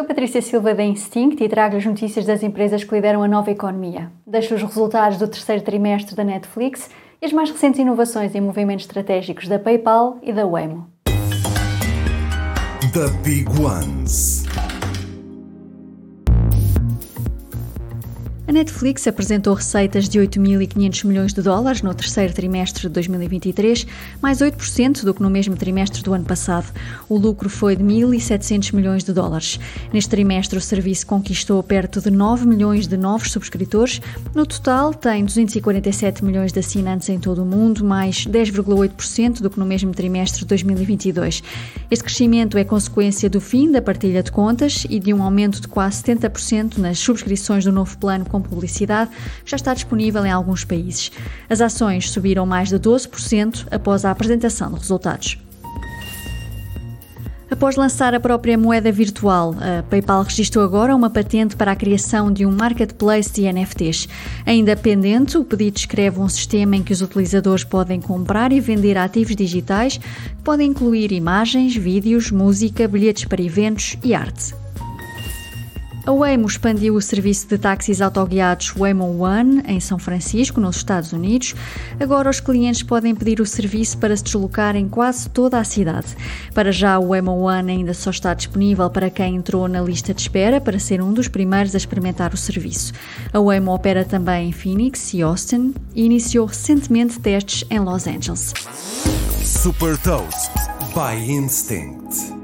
Sou Patrícia Silva da Instinct e trago as notícias das empresas que lideram a nova economia. Deixo os resultados do terceiro trimestre da Netflix e as mais recentes inovações em movimentos estratégicos da PayPal e da Waymo. The Big Ones. A Netflix apresentou receitas de 8.500 milhões de dólares no terceiro trimestre de 2023, mais 8% do que no mesmo trimestre do ano passado. O lucro foi de 1.700 milhões de dólares. Neste trimestre, o serviço conquistou perto de 9 milhões de novos subscritores. No total, tem 247 milhões de assinantes em todo o mundo, mais 10,8% do que no mesmo trimestre de 2022. Este crescimento é consequência do fim da partilha de contas e de um aumento de quase 70% nas subscrições do novo plano com publicidade, já está disponível em alguns países. As ações subiram mais de 12% após a apresentação de resultados. Após lançar a própria moeda virtual, a PayPal registrou agora uma patente para a criação de um marketplace de NFTs. Ainda pendente, o pedido descreve um sistema em que os utilizadores podem comprar e vender ativos digitais que podem incluir imagens, vídeos, música, bilhetes para eventos e arte. A Waymo expandiu o serviço de táxis autoguiados Waymo One em São Francisco, nos Estados Unidos. Agora os clientes podem pedir o serviço para se deslocar em quase toda a cidade. Para já, o Waymo One ainda só está disponível para quem entrou na lista de espera para ser um dos primeiros a experimentar o serviço. A Waymo opera também em Phoenix e Austin e iniciou recentemente testes em Los Angeles. Super Toast by Instinct.